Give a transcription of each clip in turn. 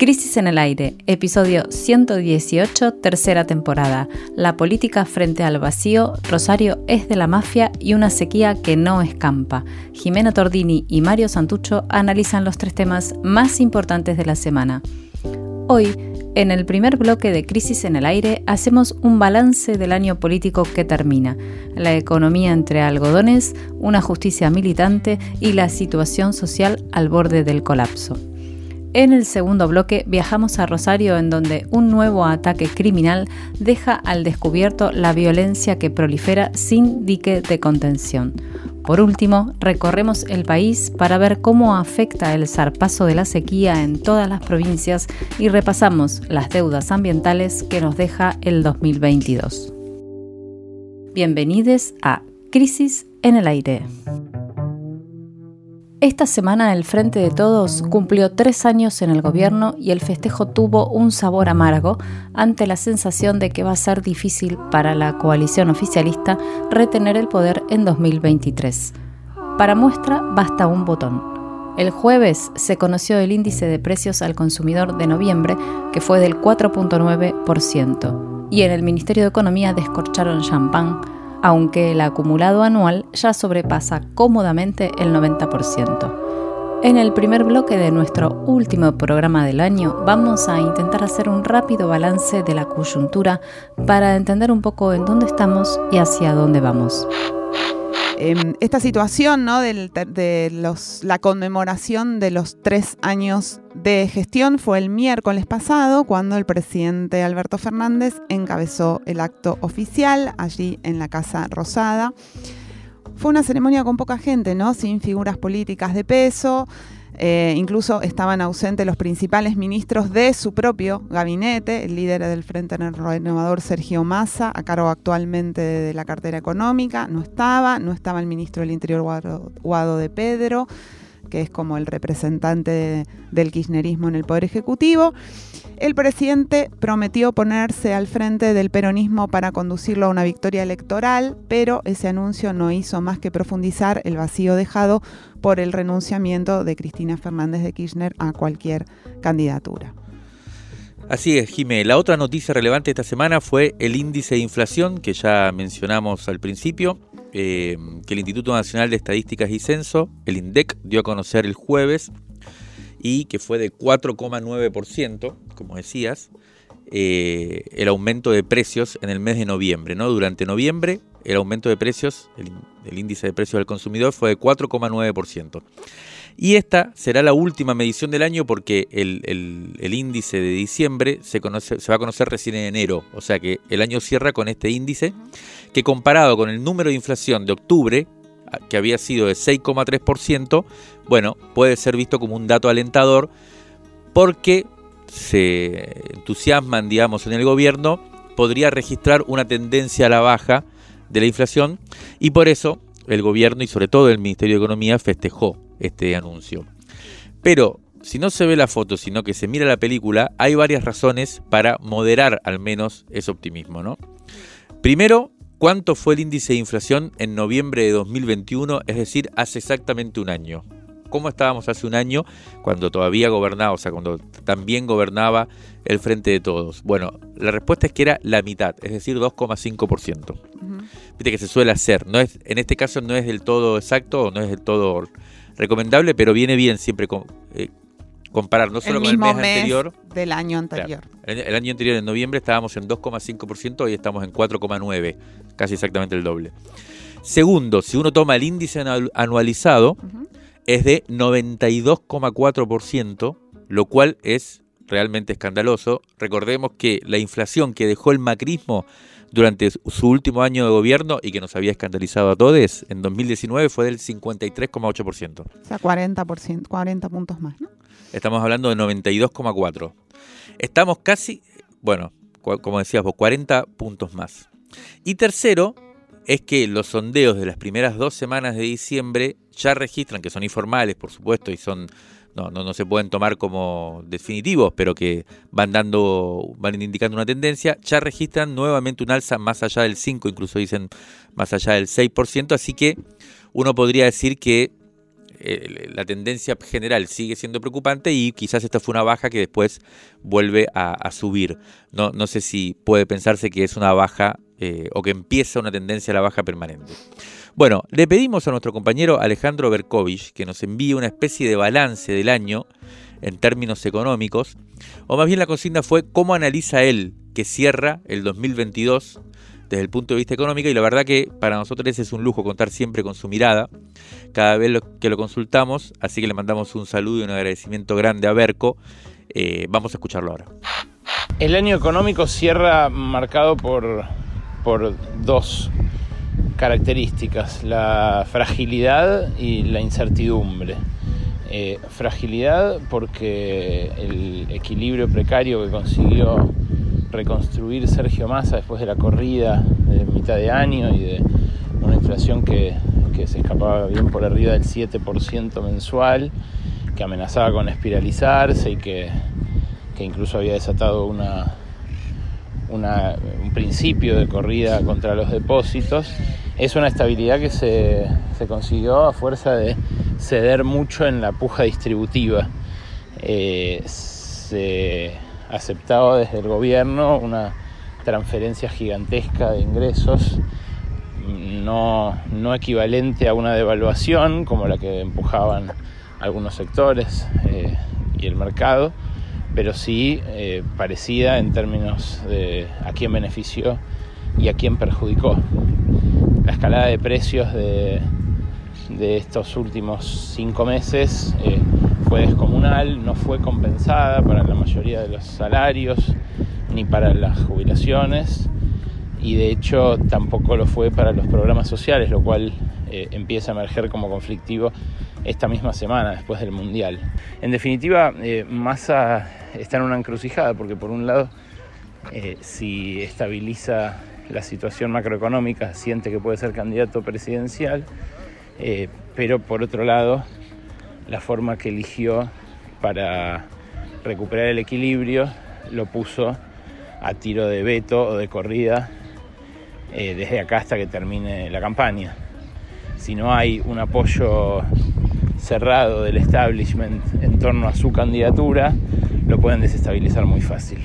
Crisis en el aire, episodio 118, tercera temporada. La política frente al vacío, Rosario es de la mafia y una sequía que no escampa. Jimena Tordini y Mario Santucho analizan los tres temas más importantes de la semana. Hoy, en el primer bloque de Crisis en el aire, hacemos un balance del año político que termina, la economía entre algodones, una justicia militante y la situación social al borde del colapso. En el segundo bloque viajamos a Rosario en donde un nuevo ataque criminal deja al descubierto la violencia que prolifera sin dique de contención. Por último, recorremos el país para ver cómo afecta el zarpazo de la sequía en todas las provincias y repasamos las deudas ambientales que nos deja el 2022. Bienvenidos a Crisis en el Aire. Esta semana el Frente de Todos cumplió tres años en el gobierno y el festejo tuvo un sabor amargo ante la sensación de que va a ser difícil para la coalición oficialista retener el poder en 2023. Para muestra basta un botón. El jueves se conoció el índice de precios al consumidor de noviembre, que fue del 4.9%, y en el Ministerio de Economía descorcharon champán aunque el acumulado anual ya sobrepasa cómodamente el 90%. En el primer bloque de nuestro último programa del año vamos a intentar hacer un rápido balance de la coyuntura para entender un poco en dónde estamos y hacia dónde vamos. Em, esta situación ¿no? de la conmemoración de los tres años de gestión fue el miércoles pasado cuando el presidente Alberto Fernández encabezó el acto oficial allí en la Casa Rosada. Fue una ceremonia con poca gente, ¿no? sin figuras políticas de peso. Eh, incluso estaban ausentes los principales ministros de su propio gabinete, el líder del Frente Renovador Sergio Massa, a cargo actualmente de la cartera económica, no estaba, no estaba el ministro del Interior Guado de Pedro, que es como el representante del kirchnerismo en el Poder Ejecutivo. El presidente prometió ponerse al frente del peronismo para conducirlo a una victoria electoral, pero ese anuncio no hizo más que profundizar el vacío dejado por el renunciamiento de Cristina Fernández de Kirchner a cualquier candidatura. Así es, Jimé. La otra noticia relevante esta semana fue el índice de inflación que ya mencionamos al principio, eh, que el Instituto Nacional de Estadísticas y Censo, el INDEC, dio a conocer el jueves y que fue de 4,9%, como decías, eh, el aumento de precios en el mes de noviembre. ¿no? Durante noviembre, el aumento de precios, el, índice de precios del consumidor fue de 4,9%. Y esta será la última medición del año porque el, índice de diciembre se, conoce, se va a conocer recién en enero. O sea que el año cierra con este índice que comparado con el número de inflación de octubre, que había sido de 6,3%, bueno, puede ser visto como un dato alentador porque se entusiasman, digamos, en el gobierno, podría registrar una tendencia a la baja de la inflación y por eso el gobierno y sobre todo el Ministerio de Economía festejó este anuncio. Pero si no se ve la foto, sino que se mira la película, hay varias razones para moderar al menos ese optimismo, ¿no? Primero, ¿Cuánto fue el índice de inflación en noviembre de 2021? Es decir, hace exactamente un año. ¿Cómo estábamos hace un año cuando todavía gobernaba, o sea, cuando también gobernaba el Frente de Todos? Bueno, la respuesta es que era la mitad, es decir, 2,5%. Viste que se suele hacer, no es, en este caso no es del todo exacto o no es del todo recomendable, pero viene bien siempre con, eh, comparar no solo con el mes, anterior. Del año anterior. el, año anterior, en noviembre, estábamos en 2,5%, hoy estamos en 4,9%, casi exactamente el doble. Segundo, si uno toma el índice anualizado, es de 92,4%, lo cual es realmente escandaloso. Recordemos que la inflación que dejó el macrismo durante su último año de gobierno y que nos había escandalizado a todos, en 2019 fue del 53,8%. O sea, 40%, 40 puntos más, ¿no? Estamos hablando de 92,4. Estamos casi, bueno, como decías vos, 40 puntos más. Y tercero, es que los sondeos de las primeras dos semanas de diciembre ya registran, que son informales, por supuesto, y son no, no, no, se pueden tomar como definitivos, pero que van dando, van indicando una tendencia, ya registran nuevamente un alza más allá del 5, incluso dicen más allá del 6%, así que uno podría decir que la tendencia general sigue siendo preocupante y quizás esta fue una baja que después vuelve a, subir. No, no, sé si puede pensarse que es una baja o que empieza una tendencia a la baja permanente. Bueno, le pedimos a nuestro compañero Alejandro Berkovich que nos envíe una especie de balance del año en términos económicos, o más bien la consigna fue cómo analiza él que cierra el 2022 desde el punto de vista económico y la verdad que para nosotros es un lujo contar siempre con su mirada cada vez que lo consultamos, así que le mandamos un saludo y un agradecimiento grande a Berco. Eh, vamos a escucharlo ahora. El año económico cierra marcado por, por dos características, la fragilidad y la incertidumbre. Eh, fragilidad porque el equilibrio precario que consiguió reconstruir Sergio Massa después de la corrida de mitad de año y de una inflación que, se escapaba bien por arriba del 7% mensual, que amenazaba con espiralizarse y que, que incluso había desatado una, un principio de corrida contra los depósitos, es una estabilidad que se, consiguió a fuerza de ceder mucho en la puja distributiva. Eh, se aceptaba desde el gobierno una transferencia gigantesca de ingresos no, equivalente a una devaluación como la que empujaban algunos sectores eh, y el mercado, pero sí eh, parecida en términos de a quién benefició y a quién perjudicó. La escalada de precios de, estos últimos cinco meses eh, fue descomunal, no fue compensada para la mayoría de los salarios ni para las jubilaciones y de hecho tampoco lo fue para los programas sociales, lo cual eh, empieza a emerger como conflictivo esta misma semana después del Mundial. En definitiva, eh, Massa está en una encrucijada porque por un lado, eh, si estabiliza la situación macroeconómica, siente que puede ser candidato presidencial, eh, pero por otro lado, la forma que eligió para recuperar el equilibrio lo puso a tiro de veto o de corrida desde acá hasta que termine la campaña. Si no hay un apoyo cerrado del establishment en torno a su candidatura, lo pueden desestabilizar muy fácil.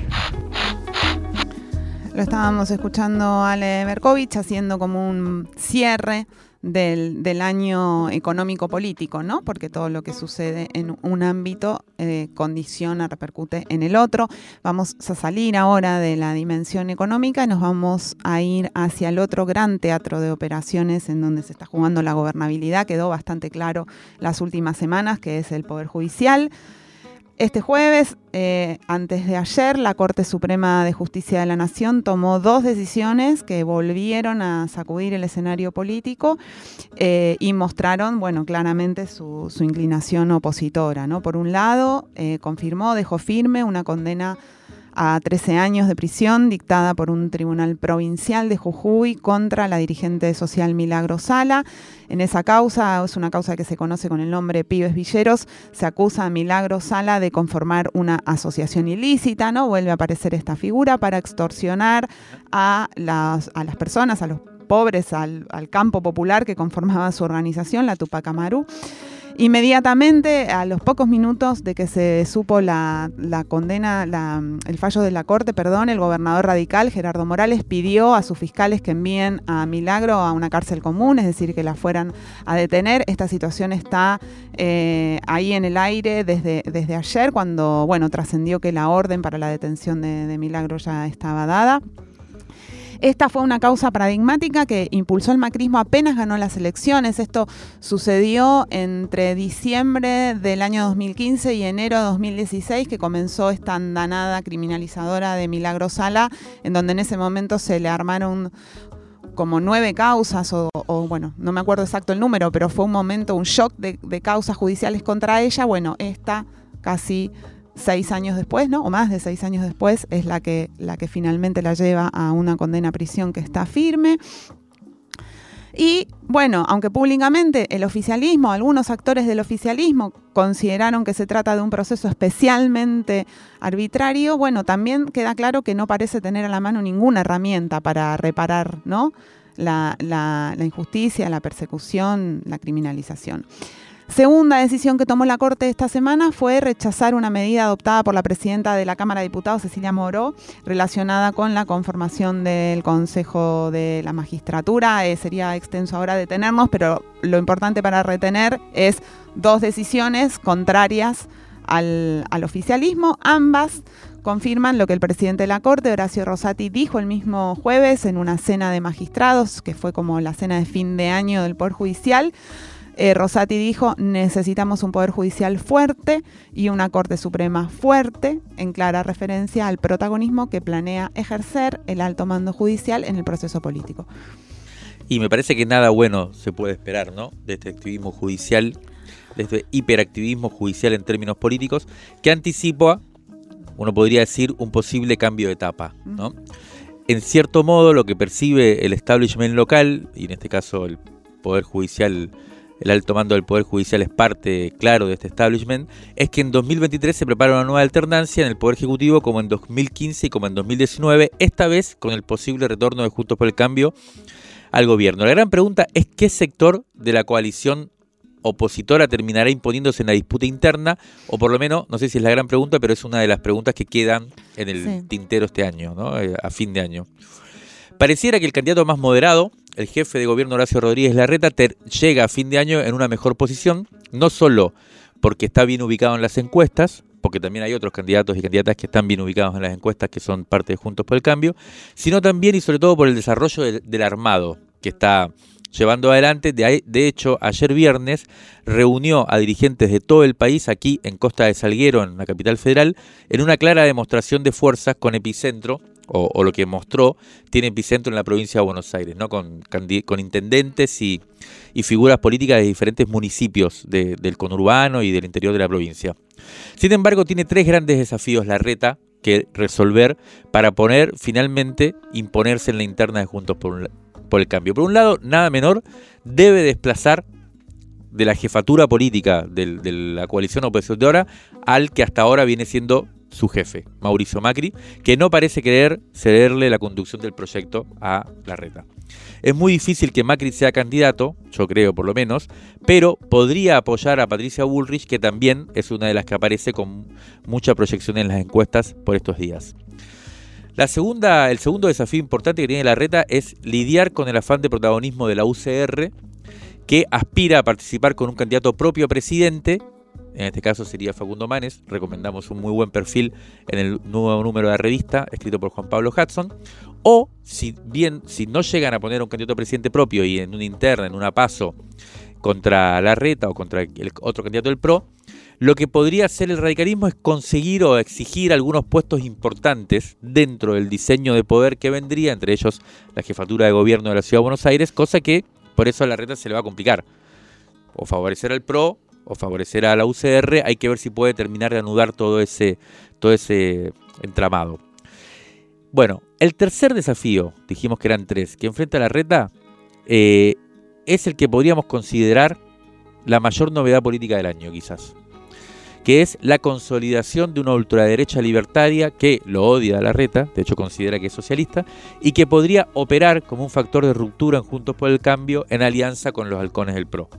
Lo estábamos escuchando Ale Berkovich haciendo como un cierre del, año económico político, ¿no? Porque todo lo que sucede en un ámbito eh, condiciona, repercute en el otro. Vamos a salir ahora de la dimensión económica y nos vamos a ir hacia el otro gran teatro de operaciones en donde se está jugando la gobernabilidad. Quedó bastante claro las últimas semanas, que es el Poder Judicial. Este jueves, eh, antes de ayer, la Corte Suprema de Justicia de la Nación tomó dos decisiones que volvieron a sacudir el escenario político eh, y mostraron, bueno, claramente su, inclinación opositora. ¿no? Por un lado, eh, confirmó, dejó firme una condena a 13 años de prisión dictada por un tribunal provincial de Jujuy contra la dirigente social Milagro Sala. En esa causa, es una causa que se conoce con el nombre Pibes Villeros, se acusa a Milagro Sala de conformar una asociación ilícita, ¿no? Vuelve a aparecer esta figura para extorsionar a las, a las personas, a los pobres, al, al campo popular que conformaba su organización, la Tupac Amaru. Inmediatamente, a los pocos minutos de que se supo la, condena, el fallo de la Corte, perdón, el gobernador radical, Gerardo Morales, pidió a sus fiscales que envíen a Milagro a una cárcel común, es decir, que la fueran a detener. Esta situación está eh, ahí en el aire desde ayer, cuando, bueno, trascendió que la orden para la detención de Milagro ya estaba dada. Esta fue una causa paradigmática que impulsó el macrismo apenas ganó las elecciones. Esto sucedió entre diciembre del año 2015 y enero de 2016, que comenzó esta andanada criminalizadora de Milagro Sala, en donde en ese momento se le armaron como nueve causas, o, bueno, no me acuerdo exacto el número, pero fue un momento, un shock de, de causas judiciales contra ella. Bueno, esta casi seis años después, ¿no? O más de seis años después, es la que, la que finalmente la lleva a una condena a prisión que está firme. Y bueno, aunque públicamente el oficialismo, algunos actores del oficialismo consideraron que se trata de un proceso especialmente arbitrario, bueno, también queda claro que no parece tener a la mano ninguna herramienta para reparar ¿no? la, la injusticia, la persecución, la criminalización. Segunda decisión que tomó la Corte esta semana fue rechazar una medida adoptada por la presidenta de la Cámara de Diputados, Cecilia Moró, relacionada con la conformación del Consejo de la Magistratura. Eh, sería extenso ahora detenernos, pero lo importante para retener es dos decisiones contrarias al, al oficialismo, ambas confirman lo que el presidente de la Corte, Horacio Rosati, dijo el mismo jueves en una cena de magistrados, que fue como la cena de fin de año del Poder Judicial. Eh, Rosati dijo, necesitamos un Poder Judicial fuerte y una Corte Suprema fuerte, en clara referencia al protagonismo que planea ejercer el alto mando judicial en el proceso político. Y me parece que nada bueno se puede esperar, ¿no? De este activismo judicial, de este hiperactivismo judicial en términos políticos, que anticipa, uno podría decir, un posible cambio de etapa, ¿no? En cierto modo, lo que percibe el establishment local, y en este caso el Poder Judicial el alto mando del Poder Judicial es parte, claro, de este establishment, es que en 2023 se prepara una nueva alternancia en el Poder Ejecutivo como en 2015 y como en 2019, esta vez con el posible retorno de Juntos por el Cambio al gobierno. La gran pregunta es qué sector de la coalición opositora terminará imponiéndose en la disputa interna, o por lo menos, no sé si es la gran pregunta, pero es una de las preguntas que quedan en el tintero este año, ¿no? Eh, a fin de año. Pareciera que el candidato más moderado, el jefe de gobierno Horacio Rodríguez Larreta, llega a fin de año en una mejor posición, no solo porque está bien ubicado en las encuestas, porque también hay otros candidatos y candidatas que están bien ubicados en las encuestas que son parte de Juntos por el Cambio, sino también y sobre todo por el desarrollo del, armado que está llevando adelante. De, de, hecho, ayer viernes reunió a dirigentes de todo el país aquí en Costa de Salguero, en la capital federal, en una clara demostración de fuerzas con epicentro o, lo que mostró, tiene epicentro en la provincia de Buenos Aires, ¿no? con, intendentes y, figuras políticas de diferentes municipios del conurbano y del interior de la provincia. Sin embargo, tiene tres grandes desafíos la reta que resolver para poner finalmente imponerse en la interna de Juntos por, por el Cambio. Por un lado, nada menor, debe desplazar de la jefatura política de, de la coalición opositora al que hasta ahora viene siendo su jefe, Mauricio Macri, que no parece querer cederle la conducción del proyecto a la reta. Es muy difícil que Macri sea candidato, yo creo por lo menos, pero podría apoyar a Patricia Bullrich, que también es una de las que aparece con mucha proyección en las encuestas por estos días. La segunda, el segundo desafío importante que tiene la reta es lidiar con el afán de protagonismo de la UCR, que aspira a participar con un candidato propio a presidente en este caso sería Facundo Manes, recomendamos un muy buen perfil en el nuevo número de la revista, escrito por Juan Pablo Hudson, o si bien, si no llegan a poner un candidato presidente propio y en una interna, en una paso contra la reta o contra el otro candidato del PRO, lo que podría hacer el radicalismo es conseguir o exigir algunos puestos importantes dentro del diseño de poder que vendría, entre ellos la jefatura de gobierno de la Ciudad de Buenos Aires, cosa que por eso a la reta se le va a complicar. O favorecer al PRO o favorecer a la UCR, hay que ver si puede terminar de anudar todo ese, todo ese entramado. Bueno, el tercer desafío, dijimos que eran tres, que enfrenta la reta, eh, es el que podríamos considerar la mayor novedad política del año, quizás, que es la consolidación de una ultraderecha libertaria que lo odia a la reta, de hecho considera que es socialista, y que podría operar como un factor de ruptura en Juntos por el Cambio en alianza con los halcones del PRO.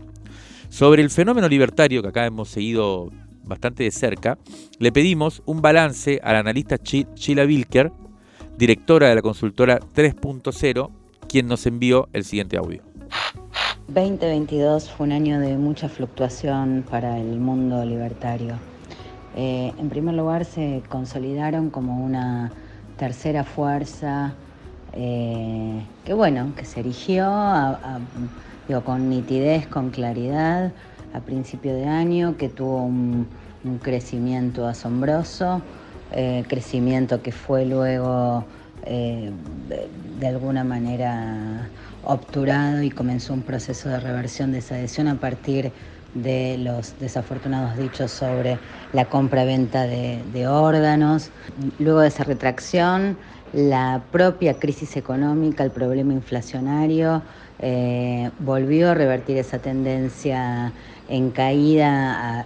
Sobre el fenómeno libertario que acá hemos seguido bastante de cerca, le pedimos un balance a la analista Sheila Wilker, directora de la consultora 3.0, quien nos envió el siguiente audio. 2022 fue un año de mucha fluctuación para el mundo libertario. Eh, en primer lugar, se consolidaron como una tercera fuerza eh, que, bueno, que se erigió a digo, con nitidez, con claridad a principio de año, que tuvo un, crecimiento asombroso, eh, crecimiento que fue luego eh, de, alguna manera obturado y comenzó un proceso de reversión de esa adhesión a partir de los desafortunados dichos sobre la compra-venta de, de órganos. Luego de esa retracción, la propia crisis económica, el problema inflacionario, eh, volvió a revertir esa tendencia en caída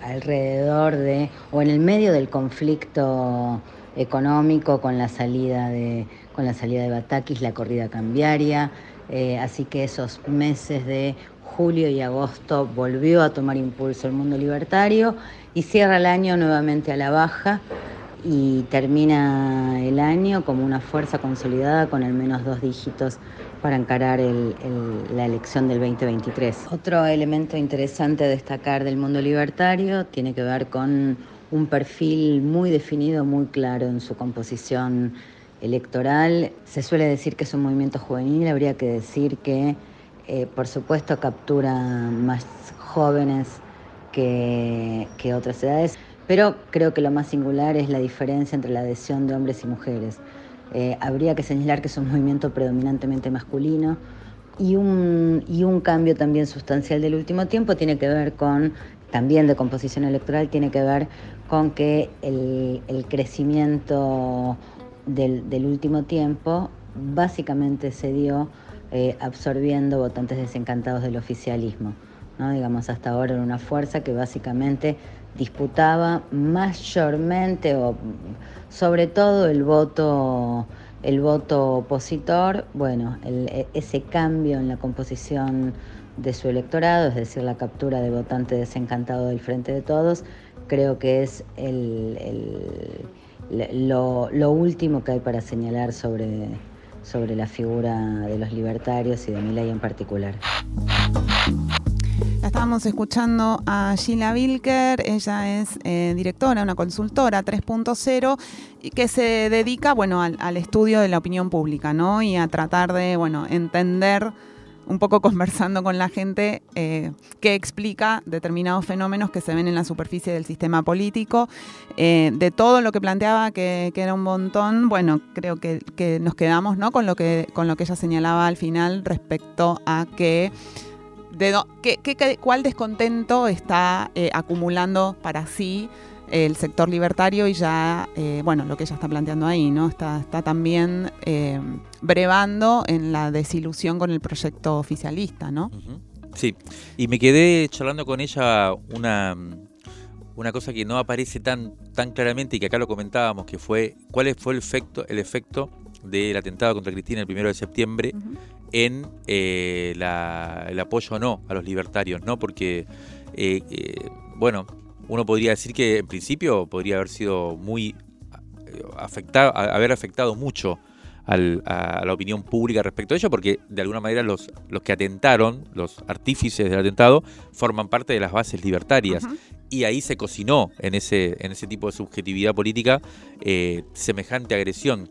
alrededor de, o en el medio del conflicto económico con la salida de, con la salida de Batakis, la corrida cambiaria. Eh, así que esos meses de julio y agosto volvió a tomar impulso el mundo libertario y cierra el año nuevamente a la baja y termina el año como una fuerza consolidada con al menos dos dígitos para encarar la elección del 2023. Otro elemento interesante destacar del mundo libertario tiene que ver con un perfil muy definido, muy claro en su composición electoral. Se suele decir que es un movimiento juvenil, habría que decir que, eh, por supuesto, captura más jóvenes que, que otras edades, pero creo que lo más singular es la diferencia entre la adhesión de hombres y mujeres. Eh, habría que señalar que es un movimiento predominantemente masculino y un, y un cambio también sustancial del último tiempo tiene que ver con, también de composición electoral, tiene que ver con que el, el crecimiento del, del, último tiempo básicamente se dio eh, absorbiendo votantes desencantados del oficialismo. ¿no? Digamos, hasta ahora era una fuerza que básicamente disputaba mayormente o sobre todo el voto el voto opositor, bueno, e, ese cambio en la composición de su electorado, es decir, la captura de votante desencantado del Frente de Todos, creo que es el, lo, lo, último que hay para señalar sobre, sobre la figura de los libertarios y de Milay en particular. Estábamos escuchando a Sheila Wilker, ella es eh, directora, una consultora 3.0 que se dedica, bueno, al, estudio de la opinión pública, ¿no? Y a tratar de, bueno, entender un poco conversando con la gente eh, qué explica determinados fenómenos que se ven en la superficie del sistema político. Eh, de todo lo que planteaba, que, era un montón, bueno, creo que, nos quedamos ¿no? con, lo que, con lo que ella señalaba al final respecto a que de cuál descontento está eh, acumulando para sí el sector libertario y ya, eh, bueno, lo que ella está planteando ahí, ¿no? Está, está también eh, brevando en la desilusión con el proyecto oficialista, ¿no? Sí, y me quedé charlando con ella una, una cosa que no aparece tan, tan claramente y que acá lo comentábamos, que fue cuál fue el efecto, el efecto del atentado contra Cristina el primero de septiembre en eh, el apoyo o no a los libertarios, ¿no? Porque, eh, eh, bueno, uno podría decir que en principio podría haber sido muy afectado, haber afectado mucho a la opinión pública respecto a ello, porque de alguna manera los, los que atentaron, los artífices del atentado, forman parte de las bases libertarias. Y ahí se cocinó en ese, en ese tipo de subjetividad política semejante agresión.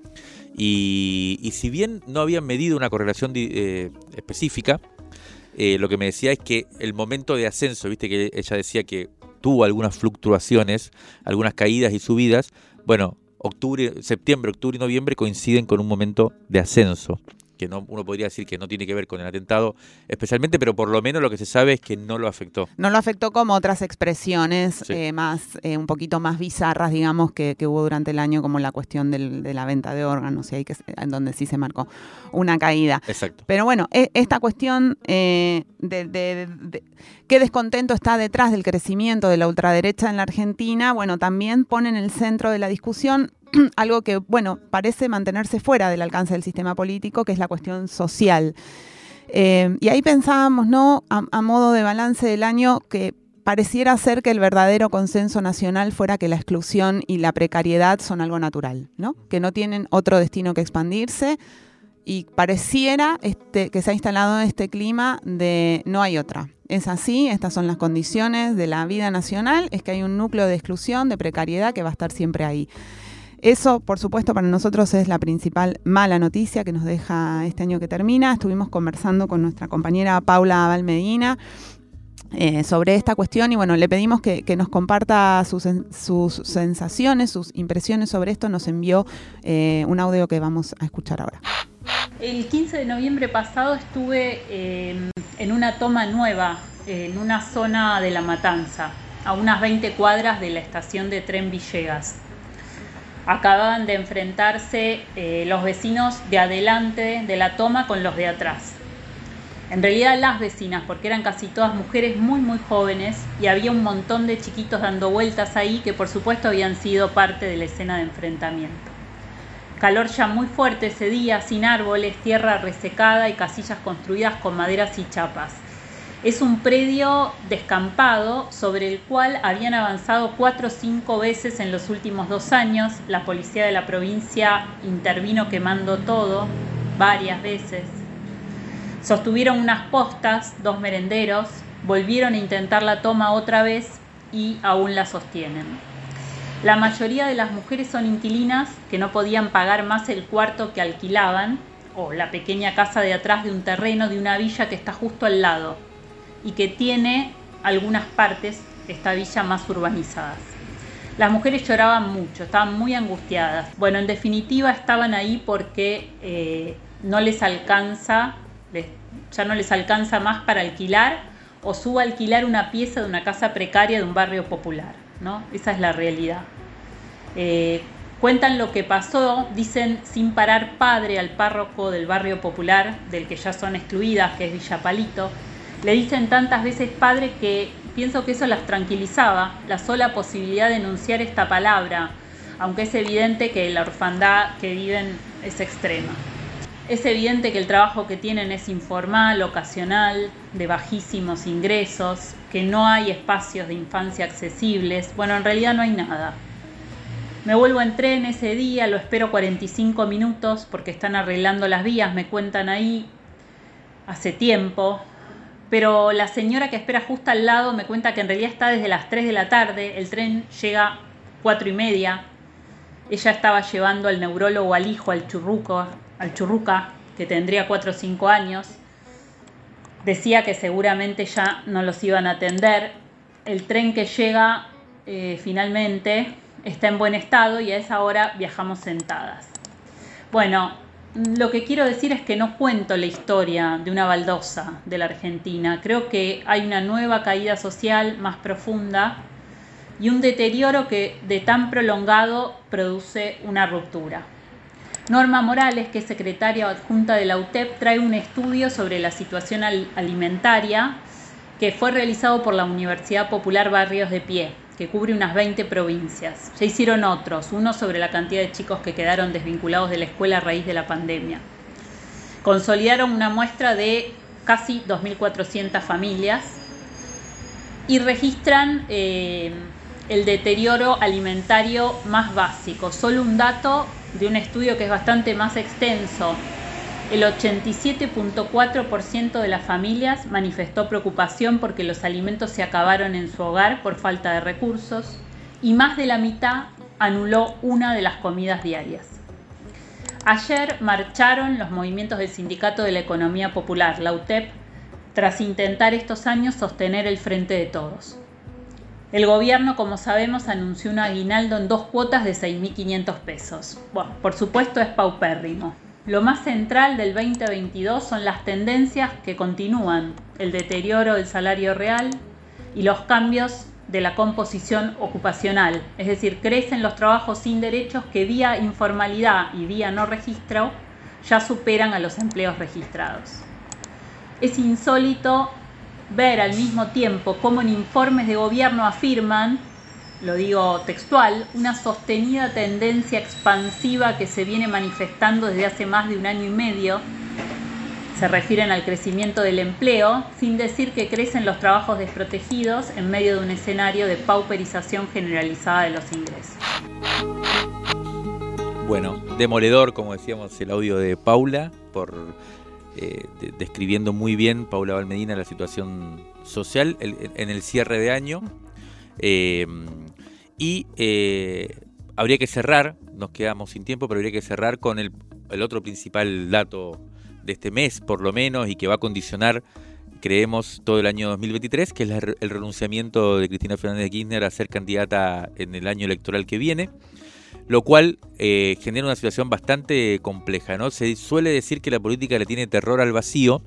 Y, si bien no habían medido una correlación eh, específica, eh, lo que me decía es que el momento de ascenso, viste que ella decía que tuvo algunas fluctuaciones, algunas caídas y subidas, bueno, octubre, septiembre, octubre y noviembre coinciden con un momento de ascenso que no, uno podría decir que no tiene que ver con el atentado especialmente, pero por lo menos lo que se sabe es que no lo afectó. No lo afectó como otras expresiones eh, más, eh, un poquito más bizarras, digamos, que, hubo durante el año, como la cuestión de la venta de órganos, y ahí que, en donde sí se marcó una caída. Exacto. Pero bueno, e, esta cuestión eh, de, qué descontento está detrás del crecimiento de la ultraderecha en la Argentina, bueno, también pone en el centro de la discusión algo que, bueno, parece mantenerse fuera del alcance del sistema político, que es la cuestión social. Eh, y ahí pensábamos, ¿no? A, modo de balance del año, que pareciera ser que el verdadero consenso nacional fuera que la exclusión y la precariedad son algo natural, ¿no? Que no tienen otro destino que expandirse y pareciera este, que se ha instalado este clima de no hay otra. Es así, estas son las condiciones de la vida nacional, es que hay un núcleo de exclusión, de precariedad que va a estar siempre ahí. Eso, por supuesto, para nosotros es la principal mala noticia que nos deja este año que termina. Estuvimos conversando con nuestra compañera Paula Valmedina. Eh, sobre esta cuestión y bueno, le pedimos que, nos comparta sus, sensaciones, sus impresiones sobre esto. Nos envió eh, un audio que vamos a escuchar ahora. El 15 de noviembre pasado estuve eh, en una toma nueva, en una zona de La Matanza, a unas 20 cuadras de la estación de tren Villegas acababan de enfrentarse eh, los vecinos de adelante de la toma con los de atrás. En realidad las vecinas, porque eran casi todas mujeres muy muy jóvenes y había un montón de chiquitos dando vueltas ahí que por supuesto habían sido parte de la escena de enfrentamiento. Calor ya muy fuerte ese día, sin árboles, tierra resecada y casillas construidas con maderas y chapas. Es un predio descampado sobre el cual habían avanzado cuatro o cinco veces en los últimos dos años. La policía de la provincia intervino quemando todo varias veces. Sostuvieron unas postas, dos merenderos, volvieron a intentar la toma otra vez y aún la sostienen. La mayoría de las mujeres son inquilinas que no podían pagar más el cuarto que alquilaban o la pequeña casa de atrás de un terreno de una villa que está justo al lado y que tiene algunas partes, esta villa más urbanizadas. Las mujeres lloraban mucho, estaban muy angustiadas. Bueno, en definitiva estaban ahí porque eh, no les alcanza, ya no les alcanza más para alquilar o subalquilar una pieza de una casa precaria de un barrio popular. ¿no? Esa es la realidad. Eh, cuentan lo que pasó, dicen sin parar padre al párroco del barrio popular, del que ya son excluidas, que es Villapalito. Le dicen tantas veces padre que pienso que eso las tranquilizaba, la sola posibilidad de enunciar esta palabra, aunque es evidente que la orfandad que viven es extrema. Es evidente que el trabajo que tienen es informal, ocasional, de bajísimos ingresos, que no hay espacios de infancia accesibles. Bueno, en realidad no hay nada. Me vuelvo en tren ese día, lo espero 45 minutos porque están arreglando las vías, me cuentan ahí hace tiempo. Pero la señora que espera justo al lado me cuenta que en realidad está desde las 3 de la tarde, el tren llega 4 y media. Ella estaba llevando al neurólogo al hijo, al churruco, al churruca, que tendría 4 o 5 años. Decía que seguramente ya no los iban a atender. El tren que llega eh, finalmente está en buen estado y a esa hora viajamos sentadas. Bueno, lo que quiero decir es que no cuento la historia de una baldosa de la Argentina. Creo que hay una nueva caída social más profunda y un deterioro que de tan prolongado produce una ruptura. Norma Morales, que es secretaria adjunta de la UTEP, trae un estudio sobre la situación alimentaria que fue realizado por la Universidad Popular Barrios de Pie que cubre unas 20 provincias. Ya hicieron otros, uno sobre la cantidad de chicos que quedaron desvinculados de la escuela a raíz de la pandemia. Consolidaron una muestra de casi 2.400 familias y registran eh, el deterioro alimentario más básico. Solo un dato de un estudio que es bastante más extenso el 87.4% de las familias manifestó preocupación porque los alimentos se acabaron en su hogar por falta de recursos y más de la mitad anuló una de las comidas diarias. Ayer marcharon los movimientos del Sindicato de la Economía Popular, la UTEP, tras intentar estos años sostener el frente de todos. El gobierno, como sabemos, anunció un aguinaldo en dos cuotas de 6.500 pesos. Bueno, por supuesto es paupérrimo. Lo más central del 2022 son las tendencias que continúan, el deterioro del salario real y los cambios de la composición ocupacional, es decir, crecen los trabajos sin derechos que vía informalidad y vía no registro ya superan a los empleos registrados. Es insólito ver al mismo tiempo cómo en informes de gobierno afirman lo digo textual, una sostenida tendencia expansiva que se viene manifestando desde hace más de un año y medio. Se refieren al crecimiento del empleo, sin decir que crecen los trabajos desprotegidos en medio de un escenario de pauperización generalizada de los ingresos. Bueno, demoledor, como decíamos, el audio de Paula, por eh, describiendo muy bien, Paula Valmedina, la situación social en el cierre de año. Eh, y eh, habría que cerrar, nos quedamos sin tiempo, pero habría que cerrar con el, otro principal dato de este mes, por lo menos, y que va a condicionar, creemos, todo el año 2023, que es el renunciamiento de Cristina Fernández de Kirchner a ser candidata en el año electoral que viene, lo cual eh, genera una situación bastante compleja. ¿no? Se suele decir que la política le tiene terror al vacío,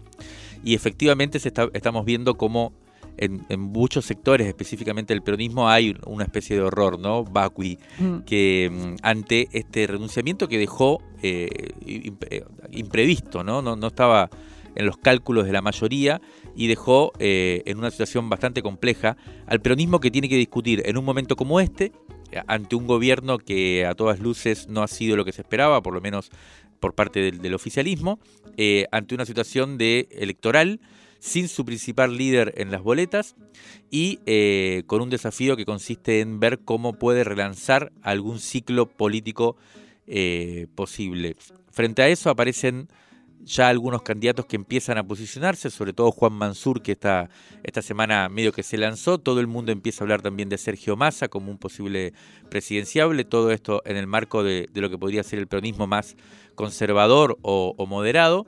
y efectivamente se estamos viendo cómo en, muchos sectores, específicamente el peronismo, hay una especie de horror, ¿no? Vacui, mm. que mm, ante este renunciamiento que dejó eh, eh, imprevisto, ¿no? ¿no? estaba en los cálculos de la mayoría y dejó eh, en una situación bastante compleja al peronismo que tiene que discutir en un momento como este, ante un gobierno que a todas luces no ha sido lo que se esperaba, por lo menos por parte del, oficialismo, ante una situación de electoral sin su principal líder en las boletas y eh, con un desafío que consiste en ver cómo puede relanzar algún ciclo político eh, posible. Frente a eso aparecen ya algunos candidatos que empiezan a posicionarse, sobre todo Juan Mansur, que esta, esta semana medio que se lanzó. Todo el mundo empieza a hablar también de Sergio Massa como un posible presidenciable. Todo esto en el marco de, lo que podría ser el peronismo más conservador o, moderado.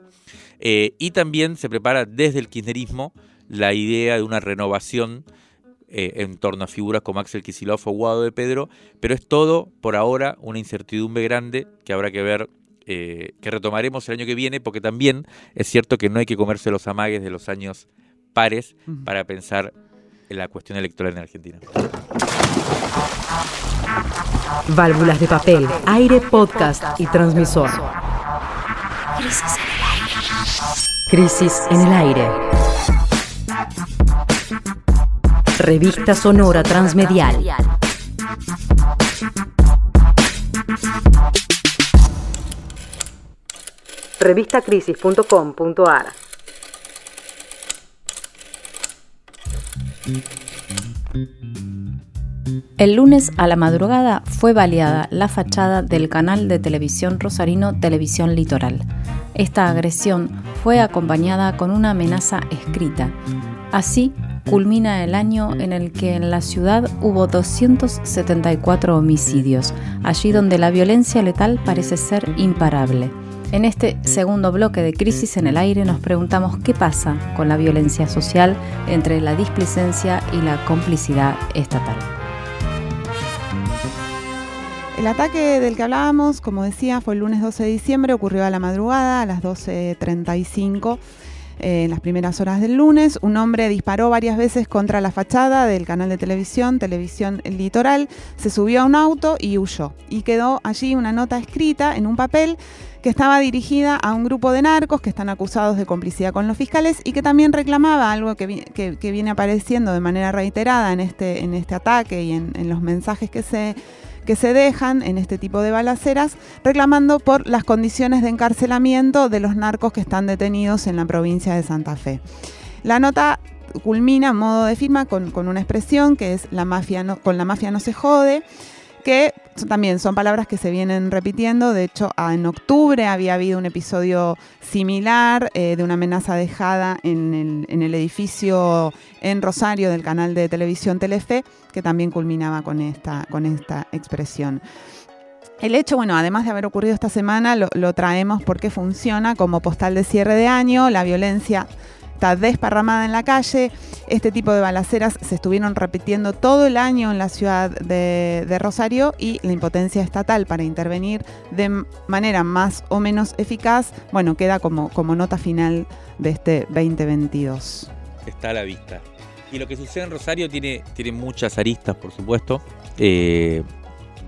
Eh, y también se prepara desde el kirchnerismo la idea de una renovación eh, en torno a figuras como Axel Kicillof o Guado de Pedro, pero es todo por ahora una incertidumbre grande que habrá que ver eh, que retomaremos el año que viene, porque también es cierto que no hay que comerse los amagues de los años pares para pensar en la cuestión electoral en Argentina. Válvulas de papel, aire, podcast y transmisor. Crisis en el aire. Revista Sonora Transmedial. revistacrisis.com.ar. El lunes a la madrugada fue baleada la fachada del canal de televisión rosarino Televisión Litoral. Esta agresión fue acompañada con una amenaza escrita. Así culmina el año en el que en la ciudad hubo 274 homicidios, allí donde la violencia letal parece ser imparable. En este segundo bloque de Crisis en el Aire nos preguntamos qué pasa con la violencia social entre la displicencia y la complicidad estatal. El ataque del que hablábamos, como decía, fue el lunes 12 de diciembre, ocurrió a la madrugada, a las 12.35 eh, en las primeras horas del lunes. Un hombre disparó varias veces contra la fachada del canal de televisión, Televisión Litoral, se subió a un auto y huyó. Y quedó allí una nota escrita en un papel que estaba dirigida a un grupo de narcos que están acusados de complicidad con los fiscales y que también reclamaba algo que, viene apareciendo de manera reiterada en este, en este ataque y en los mensajes que se que se dejan en este tipo de balaceras, reclamando por las condiciones de encarcelamiento de los narcos que están detenidos en la provincia de Santa Fe. La nota culmina en modo de firma con, una expresión que es la mafia con la mafia no se jode que también son palabras que se vienen repitiendo. De hecho, en octubre había habido un episodio similar eh, de una amenaza dejada en el, edificio en Rosario del canal de televisión Telefe, que también culminaba con esta, con esta expresión. El hecho, bueno, además de haber ocurrido esta semana, lo traemos porque funciona como postal de cierre de año. La violencia está desparramada en la calle. Este tipo de balaceras se estuvieron repitiendo todo el año en la ciudad de, Rosario y la impotencia estatal para intervenir de manera más o menos eficaz, bueno, queda como, como nota final de este 2022. Está a la vista. Y lo que sucede en Rosario tiene, tiene muchas aristas, por supuesto. Eh,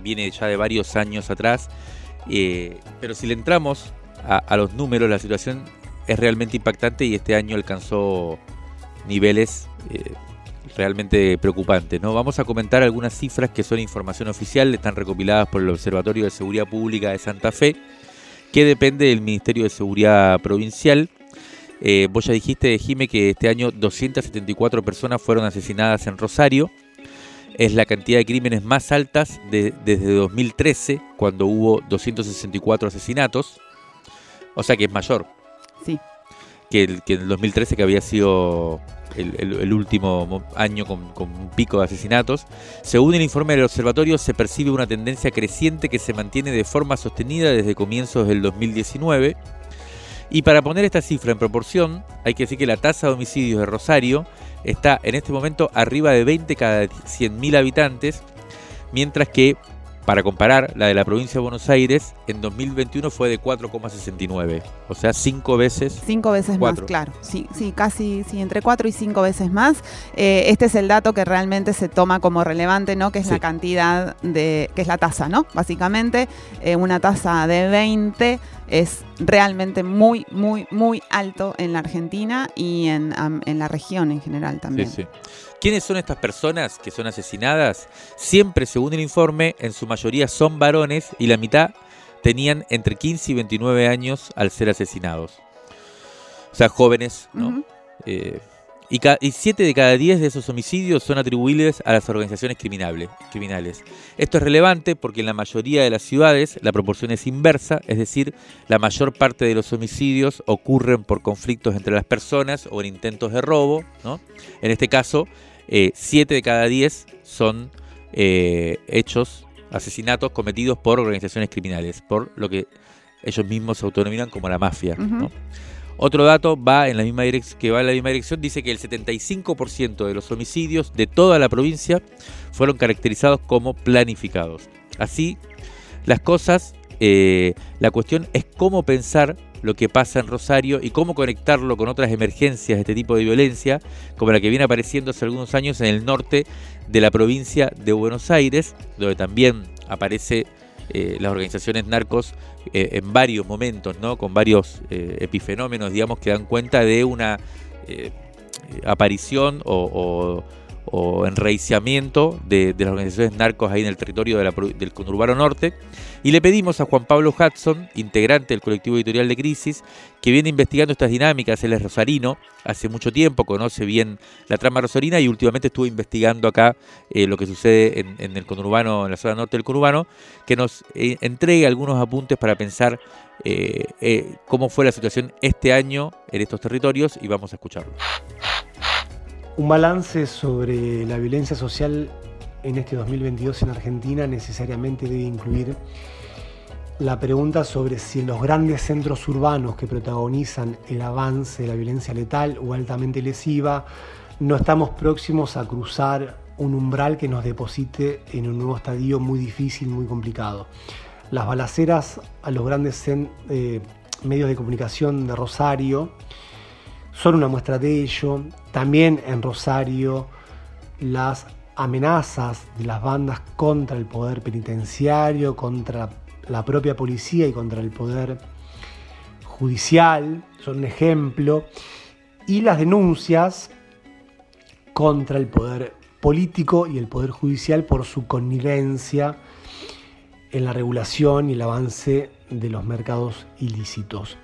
viene ya de varios años atrás. Eh, pero si le entramos a, los números, la situación es realmente impactante y este año alcanzó niveles eh, realmente preocupantes. ¿no? Vamos a comentar algunas cifras que son información oficial, están recopiladas por el Observatorio de Seguridad Pública de Santa Fe, que depende del Ministerio de Seguridad Provincial. Eh, vos ya dijiste, Jime, que este año 274 personas fueron asesinadas en Rosario. Es la cantidad de crímenes más altas desde 2013, cuando hubo 264 asesinatos. O sea que es mayor sí. que, el, que en el 2013, que había sido el, último año con, un pico de asesinatos. Según el informe del observatorio, se percibe una tendencia creciente que se mantiene de forma sostenida desde comienzos del 2019. Y para poner esta cifra en proporción, hay que decir que la tasa de homicidios de Rosario está en este momento arriba de 20 cada 100.000 habitantes, mientras que para comparar, la de la provincia de Buenos Aires en 2021 fue de 4,69. O sea, cinco veces. Cinco veces más, claro. Sí, sí, casi sí, entre cuatro y cinco veces más. Eh, este es el dato que realmente se toma como relevante, ¿no? Que es la cantidad de. que es la tasa, ¿no? Básicamente, eh, una tasa de 20 es realmente muy, muy, muy alto en la Argentina y en, en la región en general también. Sí, sí. ¿Quiénes son estas personas que son asesinadas? Siempre, según el informe, en su mayoría son varones y la mitad tenían entre 15 y 29 años al ser asesinados. O sea, jóvenes, ¿no? Eh, y, y siete de cada diez de esos homicidios son atribuibles a las organizaciones criminales, criminales. Esto es relevante porque en la mayoría de las ciudades la proporción es inversa, es decir, la mayor parte de los homicidios ocurren por conflictos entre las personas o en intentos de robo. ¿no? En este caso, eh, siete de cada diez son eh, hechos, asesinatos cometidos por organizaciones criminales, por lo que ellos mismos se autodenominan como la mafia. Otro dato va en la misma que va en la misma dirección, dice que el 75% de los homicidios de toda la provincia fueron caracterizados como planificados. Así, las cosas, eh, la cuestión es cómo pensar lo que pasa en Rosario y cómo conectarlo con otras emergencias de este tipo de violencia, como la que viene apareciendo hace algunos años en el norte de la provincia de Buenos Aires, donde también aparece eh, las organizaciones narcos eh, en varios momentos, ¿no? con varios eh, epifenómenos, digamos, que dan cuenta de una aparición o, o- o enraiciamiento de, de las organizaciones narcos ahí en el territorio del conurbano norte. Y le pedimos a Juan Pablo Hudson, integrante del colectivo editorial de Crisis, que viene investigando estas dinámicas, él es rosarino, hace mucho tiempo, conoce bien la trama rosarina y últimamente estuvo investigando acá eh, lo que sucede en, en el conurbano, en la zona norte del conurbano, que nos eh, entregue algunos apuntes para pensar eh, cómo fue la situación este año en estos territorios y vamos a escucharlo. Un balance sobre la violencia social en este 2022 en Argentina necesariamente debe incluir la pregunta sobre si en los grandes centros urbanos que protagonizan el avance de la violencia letal o altamente lesiva, no estamos próximos a cruzar un umbral que nos deposite en un nuevo estadio muy difícil, muy complicado. Las balaceras a los grandes eh, medios de comunicación de Rosario, son una muestra de ello. También en Rosario las amenazas de las bandas contra el poder penitenciario, contra la propia policía y contra el poder judicial son un ejemplo. Y las denuncias contra el poder político y el poder judicial por su connivencia en la regulación y el avance de los mercados ilícitos.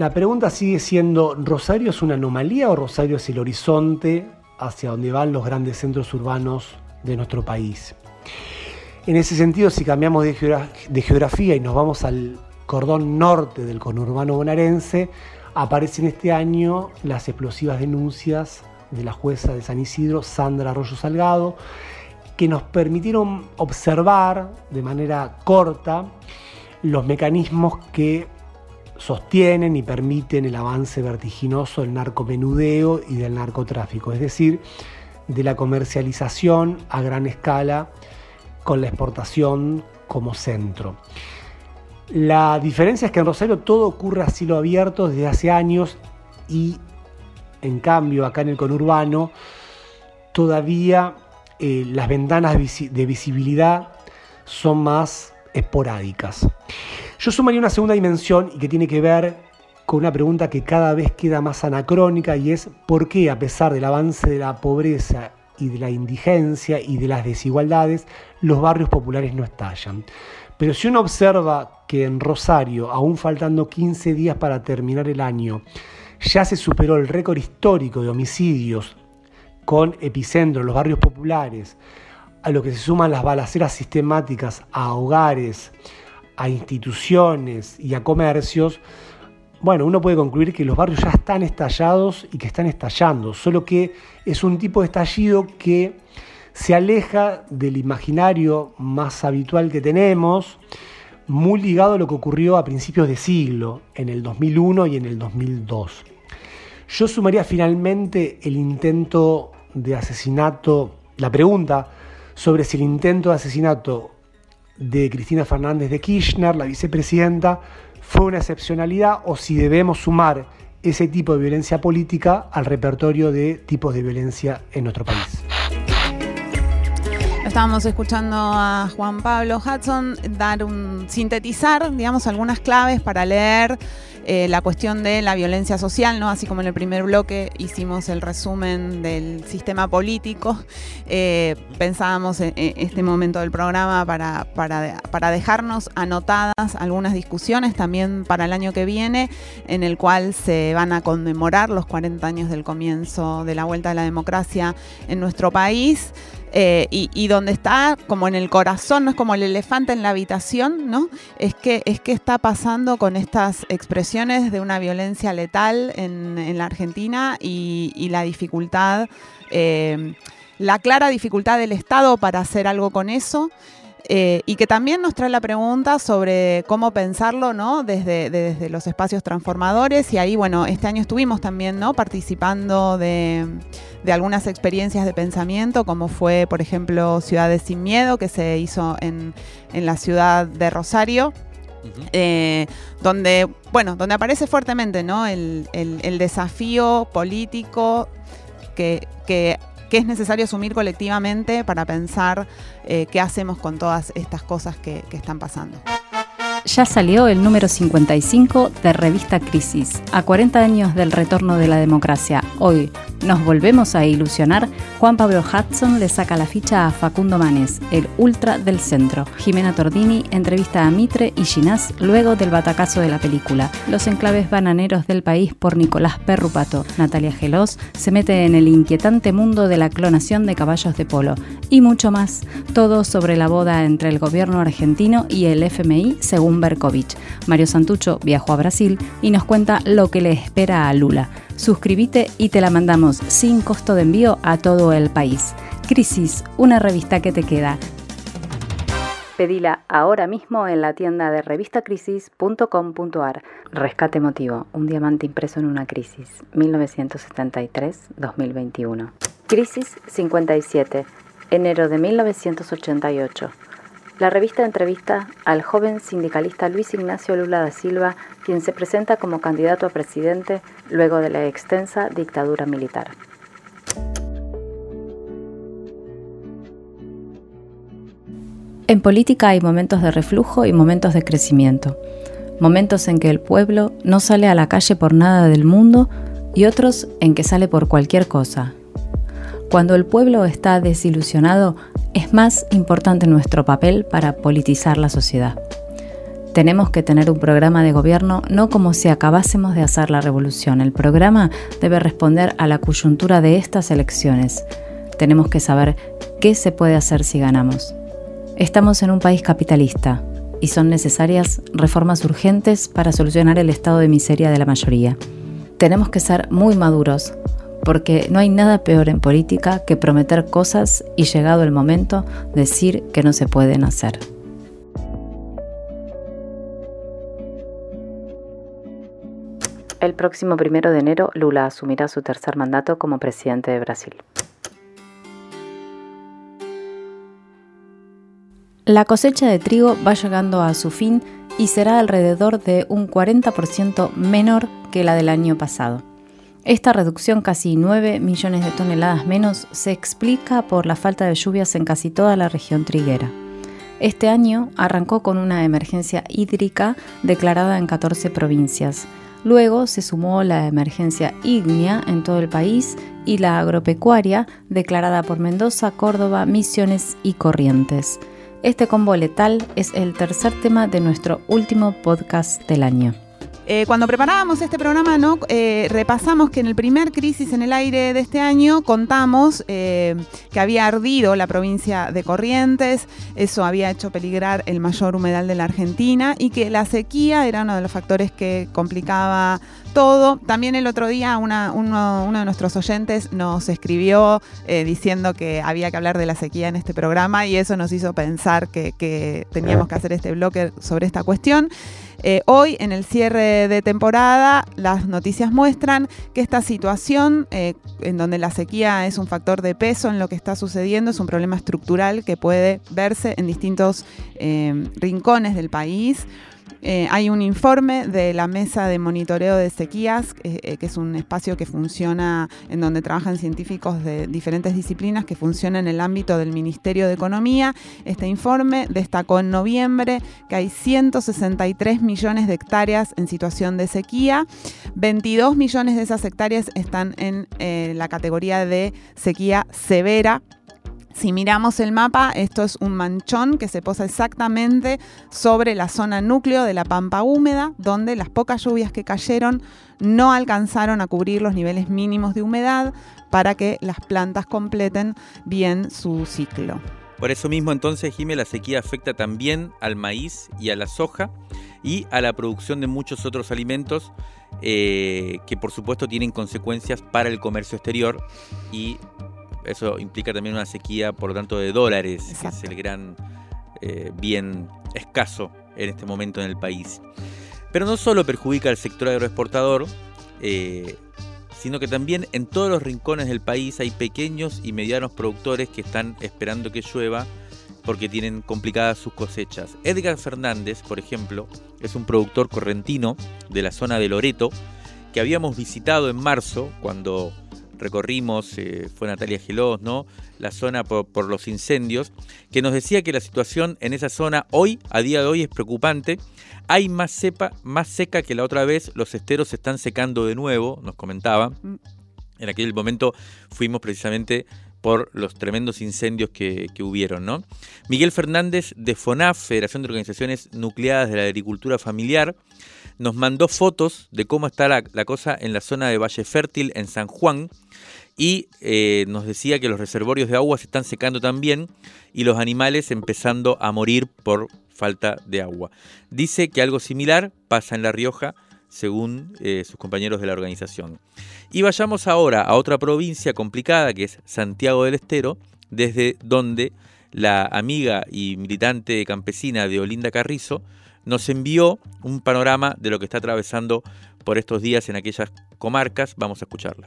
La pregunta sigue siendo, ¿Rosario es una anomalía o Rosario es el horizonte hacia donde van los grandes centros urbanos de nuestro país? En ese sentido, si cambiamos de, geogra- de geografía y nos vamos al cordón norte del conurbano bonaerense, aparecen este año las explosivas denuncias de la jueza de San Isidro, Sandra Arroyo Salgado, que nos permitieron observar de manera corta los mecanismos que sostienen y permiten el avance vertiginoso del narcomenudeo y del narcotráfico, es decir, de la comercialización a gran escala con la exportación como centro. La diferencia es que en Rosario todo ocurre a cielo abierto desde hace años y en cambio acá en el conurbano todavía eh, las ventanas de visibilidad son más esporádicas. Yo sumaría una segunda dimensión y que tiene que ver con una pregunta que cada vez queda más anacrónica y es por qué a pesar del avance de la pobreza y de la indigencia y de las desigualdades, los barrios populares no estallan. Pero si uno observa que en Rosario, aún faltando 15 días para terminar el año, ya se superó el récord histórico de homicidios con epicentro en los barrios populares, a lo que se suman las balaceras sistemáticas a hogares, a instituciones y a comercios, bueno, uno puede concluir que los barrios ya están estallados y que están estallando, solo que es un tipo de estallido que se aleja del imaginario más habitual que tenemos, muy ligado a lo que ocurrió a principios de siglo, en el 2001 y en el 2002. Yo sumaría finalmente el intento de asesinato, la pregunta sobre si el intento de asesinato de Cristina Fernández de Kirchner, la vicepresidenta, fue una excepcionalidad o si debemos sumar ese tipo de violencia política al repertorio de tipos de violencia en nuestro país. Estábamos escuchando a Juan Pablo Hudson dar un sintetizar, digamos, algunas claves para leer eh, la cuestión de la violencia social, ¿no? Así como en el primer bloque hicimos el resumen del sistema político, eh, pensábamos en, este momento del programa para, para, dejarnos anotadas algunas discusiones también para el año que viene, en el cual se van a conmemorar los 40 años del comienzo de la vuelta a la democracia en nuestro país. Eh, y, donde está como en el corazón, no es como el elefante en la habitación, ¿no? Es que, es que está pasando con estas expresiones de una violencia letal en, la Argentina y, la dificultad, eh, la clara dificultad del Estado para hacer algo con eso. Eh, y que también nos trae la pregunta sobre cómo pensarlo ¿no? desde, desde, los espacios transformadores. Y ahí, bueno, este año estuvimos también ¿no? participando de, algunas experiencias de pensamiento, como fue, por ejemplo, Ciudades sin Miedo, que se hizo en, la ciudad de Rosario. Eh, donde, bueno, donde aparece fuertemente ¿no? el, desafío político que, que qué es necesario asumir colectivamente para pensar eh, qué hacemos con todas estas cosas que están pasando ya salió el número 55 de Revista Crisis. A 40 años del retorno de la democracia, hoy nos volvemos a ilusionar. Juan Pablo Hudson le saca la ficha a Facundo Manes, el ultra del centro. Jimena Tordini entrevista a Mitre y Ginás luego del batacazo de la película. Los enclaves bananeros del país por Nicolás Perrupato. Natalia Gelos se mete en el inquietante mundo de la clonación de caballos de polo. Y mucho más. Todo sobre la boda entre el gobierno argentino y el FMI según Berkovich. Mario Santucho viajó a Brasil y nos cuenta lo que le espera a Lula. Suscríbete y te la mandamos sin costo de envío a todo el país. Crisis, una revista que te queda. Pedila ahora mismo en la tienda de revistacrisis.com.ar. Rescate emotivo, un diamante impreso en una crisis, 1973-2021. Crisis 57, enero de 1988. La revista entrevista al joven sindicalista Luis Ignacio Lula da Silva, quien se presenta como candidato a presidente luego de la extensa dictadura militar. En política hay momentos de reflujo y momentos de crecimiento, momentos en que el pueblo no sale a la calle por nada del mundo y otros en que sale por cualquier cosa. Cuando el pueblo está desilusionado, es más importante nuestro papel para politizar la sociedad. Tenemos que tener un programa de gobierno no como si acabásemos de hacer la revolución. El programa debe responder a la coyuntura de estas elecciones. Tenemos que saber qué se puede hacer si ganamos. Estamos en un país capitalista y son necesarias reformas urgentes para solucionar el estado de miseria de la mayoría. Tenemos que ser muy maduros porque no hay nada peor en política que prometer cosas y llegado el momento decir que no se pueden hacer. El próximo primero de enero, Lula asumirá su tercer mandato como presidente de Brasil. La cosecha de trigo va llegando a su fin y será alrededor de un 40% menor que la del año pasado. Esta reducción, casi 9 millones de toneladas menos, se explica por la falta de lluvias en casi toda la región triguera. Este año arrancó con una emergencia hídrica declarada en 14 provincias. Luego se sumó la emergencia ígnea en todo el país y la agropecuaria declarada por Mendoza, Córdoba, Misiones y Corrientes. Este combo letal es el tercer tema de nuestro último podcast del año. Eh, cuando preparábamos este programa. Eh, repasamos que en el primer crisis en el aire de este año contamos eh, que había ardido la provincia de Corrientes, eso había hecho peligrar el mayor humedal de la Argentina y que la sequía era uno de los factores que complicaba todo. También el otro día uno, de nuestros oyentes nos escribió diciendo que había que hablar de la sequía en este programa y eso nos hizo pensar que teníamos que hacer este bloque sobre esta cuestión. Eh, hoy, en el cierre de temporada, las noticias muestran que esta situación, eh, en donde la sequía es un factor de peso en lo que está sucediendo, es un problema estructural que puede verse en distintos eh, rincones del país. Eh, hay un informe de la Mesa de Monitoreo de Sequías, eh, que es un espacio que funciona en donde trabajan científicos de diferentes disciplinas que funciona en el ámbito del Ministerio de Economía. Este informe destacó en noviembre que hay 163 millones de hectáreas en situación de sequía. 22 millones de esas hectáreas están en eh, la categoría de sequía severa si miramos el mapa, esto es un manchón que se posa exactamente sobre la zona núcleo de la pampa húmeda, donde las pocas lluvias que cayeron no alcanzaron a cubrir los niveles mínimos de humedad para que las plantas completen bien su ciclo. Por eso mismo entonces, Jimé, la sequía afecta también al maíz y a la soja y a la producción de muchos otros alimentos eh, que por supuesto tienen consecuencias para el comercio exterior y eso implica también una sequía, por lo tanto, de dólares, que es el gran eh, bien escaso en este momento en el país. Pero no solo perjudica al sector agroexportador, eh, sino que también en todos los rincones del país hay pequeños y medianos productores que están esperando que llueva porque tienen complicadas sus cosechas. Edgar Fernández, por ejemplo, es un productor correntino de la zona de Loreto que habíamos visitado en marzo cuando recorrimos, eh, fue Natalia Gelós, ¿no? La zona por, los incendios, que nos decía que la situación en esa zona hoy, a día de hoy, es preocupante. Hay más, cepa, más seca que la otra vez, los esteros se están secando de nuevo, nos comentaba. Mm. En aquel momento fuimos precisamente por los tremendos incendios que, hubieron. ¿no? Miguel Fernández de FONAF, Federación de Organizaciones Nucleadas de la Agricultura Familiar, nos mandó fotos de cómo está la, cosa en la zona de Valle Fértil, en San Juan, y eh, nos decía que los reservorios de agua se están secando también y los animales empezando a morir por falta de agua. Dice que algo similar pasa en La Rioja, según eh, sus compañeros de la organización. Y vayamos ahora a otra provincia complicada que es Santiago del Estero, desde donde la amiga y militante campesina de Olinda Carrizo nos envió un panorama de lo que está atravesando por estos días en aquellas comarcas. Vamos a escucharla.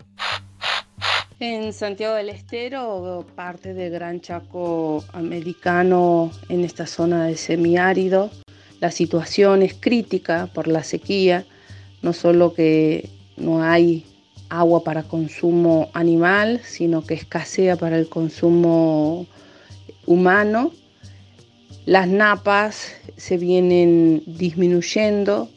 En Santiago del Estero, parte del Gran Chaco americano, en esta zona de semiárido, la situación es crítica por la sequía, no solo que no hay agua para consumo animal, sino que escasea para el consumo humano las napas se vienen disminuyendo,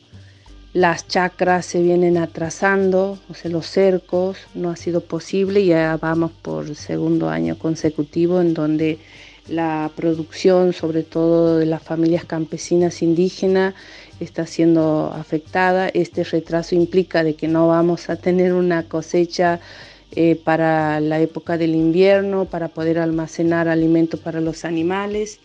las chacras se vienen atrasando, o sea, los cercos no ha sido posible ya vamos por segundo año consecutivo en donde la producción, sobre todo de las familias campesinas indígenas, está siendo afectada. Este retraso implica de que no vamos a tener una cosecha eh, para la época del invierno, para poder almacenar alimento para los animales.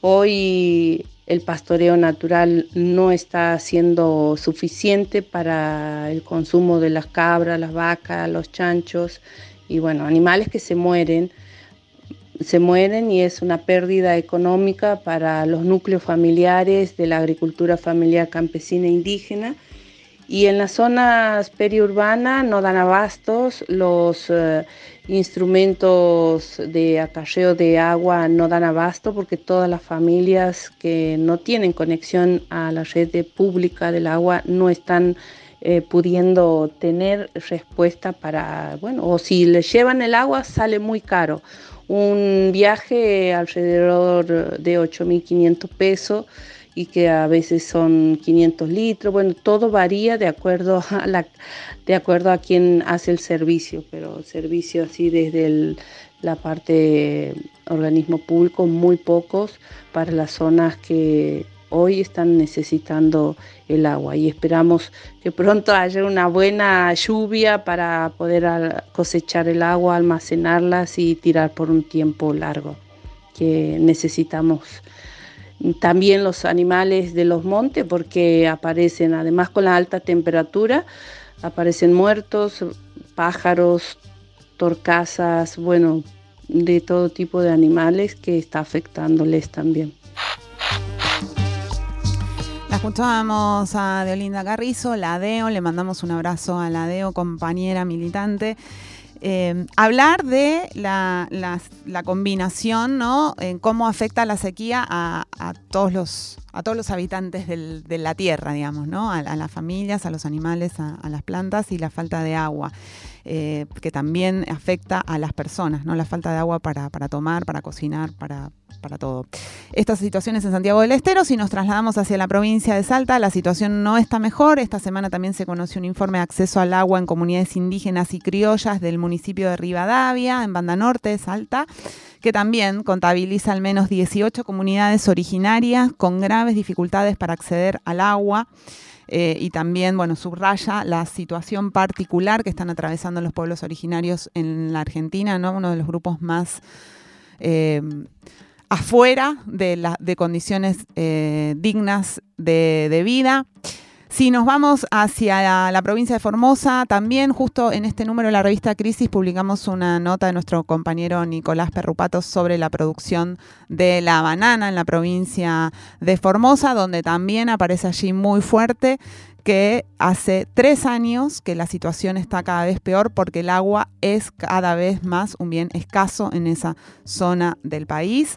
Hoy el pastoreo natural no está siendo suficiente para el consumo de las cabras, las vacas, los chanchos y bueno, animales que se mueren, se mueren y es una pérdida económica para los núcleos familiares de la agricultura familiar campesina e indígena. Y en las zonas periurbanas no dan abastos los eh, instrumentos de acarreo de agua no dan abasto porque todas las familias que no tienen conexión a la red pública del agua no están eh, pudiendo tener respuesta para, bueno, o si les llevan el agua sale muy caro. Un viaje alrededor de 8.500 pesos y que a veces son 500 litros. Bueno, todo varía de acuerdo a, la, de acuerdo a quién hace el servicio, pero servicio así desde la parte organismo público, muy pocos para las zonas que hoy están necesitando el agua y esperamos que pronto haya una buena lluvia para poder cosechar el agua, almacenarlas y tirar por un tiempo largo que necesitamos también los animales de los montes porque aparecen, además con la alta temperatura, aparecen muertos, pájaros, torcasas, bueno, de todo tipo de animales que está afectándoles también. La escuchábamos a Deolinda Carrizo, la DEO, le mandamos un abrazo a la DEO, compañera militante. Eh, hablar de la, combinación, ¿no? En cómo afecta la sequía a, todos los a todos los habitantes de la tierra, digamos, ¿no? A, las familias, a los animales, a, las plantas y la falta de agua. Eh, que también afecta a las personas, ¿no? La falta de agua para, tomar, para cocinar, para, para todo. Estas situaciones en Santiago del Estero, si nos trasladamos hacia la provincia de Salta, la situación no está mejor. Esta semana también se conoció un informe de acceso al agua en comunidades indígenas y criollas del municipio de Rivadavia, en Banda Norte Salta, que también contabiliza al menos 18 comunidades originarias con graves dificultades para acceder al agua. Eh, y también, bueno, subraya la situación particular que están atravesando los pueblos originarios en la Argentina, ¿no? Uno de los grupos más eh, afuera de, de condiciones eh, dignas de vida. Si nos vamos hacia la, provincia de Formosa, también justo en este número de la revista Crisis publicamos una nota de nuestro compañero Nicolás Perrupato sobre la producción de la banana en la provincia de Formosa, donde también aparece allí muy fuerte que hace tres años que la situación está cada vez peor porque el agua es cada vez más un bien escaso en esa zona del país.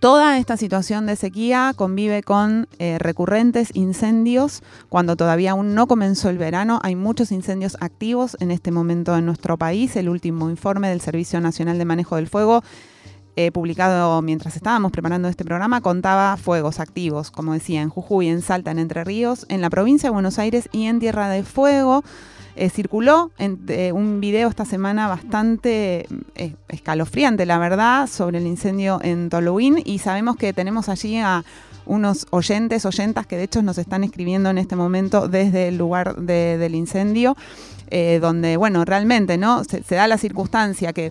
Toda esta situación de sequía convive con eh, recurrentes incendios. Cuando todavía aún no comenzó el verano, hay muchos incendios activos en este momento en nuestro país. El último informe del Servicio Nacional de Manejo del Fuego, eh, publicado mientras estábamos preparando este programa, contaba fuegos activos, como decía, en Jujuy, en Salta, en Entre Ríos, en la provincia de Buenos Aires y en Tierra de Fuego. Eh, circuló en, un video esta semana bastante eh, escalofriante, la verdad, sobre el incendio en Toluín y sabemos que tenemos allí a unos oyentes, oyentas que de hecho nos están escribiendo en este momento desde el lugar del incendio, eh, donde, bueno, realmente, ¿no? se da la circunstancia que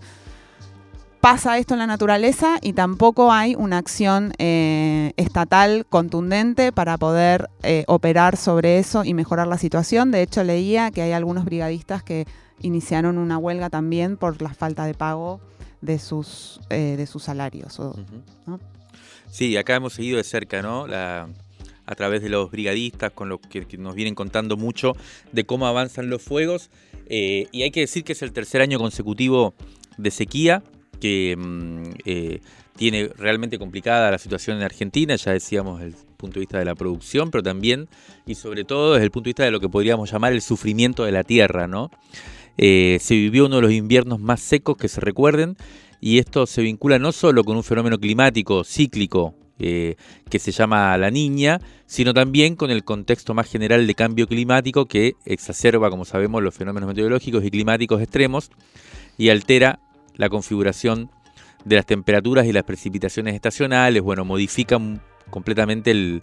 pasa esto en la naturaleza y tampoco hay una acción eh, estatal contundente para poder eh, operar sobre eso y mejorar la situación. De hecho, leía que hay algunos brigadistas que iniciaron una huelga también por la falta de pago de sus, eh, de sus salarios. Sí, acá hemos seguido de cerca, ¿no? La, a través de los brigadistas, con lo que, nos vienen contando mucho de cómo avanzan los fuegos. y hay que decir que es el tercer año consecutivo de sequía que mm, eh, tiene realmente complicada la situación en Argentina, ya decíamos desde el punto de vista de la producción, pero también y sobre todo desde el punto de vista de lo que podríamos llamar el sufrimiento de la tierra, ¿no? Eh, se vivió uno de los inviernos más secos que se recuerden y esto se vincula no solo con un fenómeno climático cíclico eh, que se llama la niña, sino también con el contexto más general de cambio climático que exacerba, como sabemos, los fenómenos meteorológicos y climáticos extremos y altera la configuración de las temperaturas y las precipitaciones estacionales, bueno, modifican completamente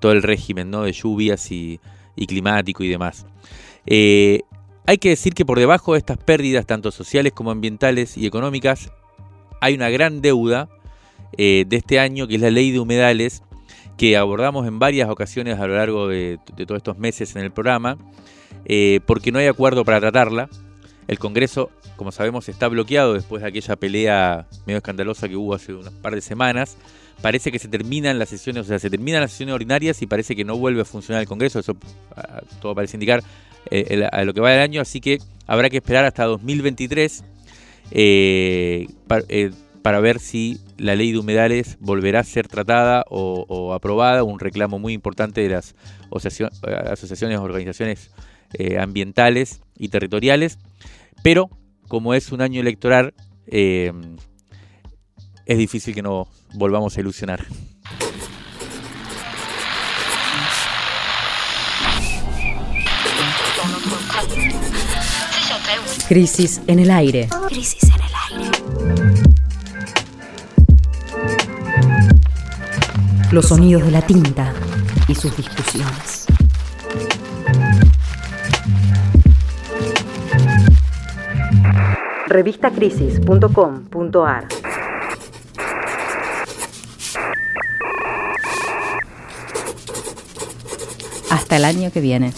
todo el régimen ¿no? de lluvias y, climático y demás. Eh, hay que decir que por debajo de estas pérdidas, tanto sociales como ambientales y económicas, hay una gran deuda eh, de este año, que es la ley de humedales, que abordamos en varias ocasiones a lo largo de, todos estos meses en el programa, eh, porque no hay acuerdo para tratarla. El Congreso como sabemos, está bloqueado después de aquella pelea medio escandalosa que hubo hace unas par de semanas. Parece que se terminan las sesiones, o sea, se terminan las sesiones ordinarias y parece que no vuelve a funcionar el Congreso. Eso ah, todo parece indicar eh, a lo que va del año, así que habrá que esperar hasta 2023 eh, eh, para, ver si la ley de humedales volverá a ser tratada o, aprobada. Un reclamo muy importante de las asociaciones, organizaciones ambientales y territoriales. Pero como es un año electoral, eh, es difícil que no volvamos a ilusionar. Crisis en el aire. Crisis en el aire. Los sonidos de la tinta y sus discusiones. revistacrisis.com.ar Hasta el año que viene.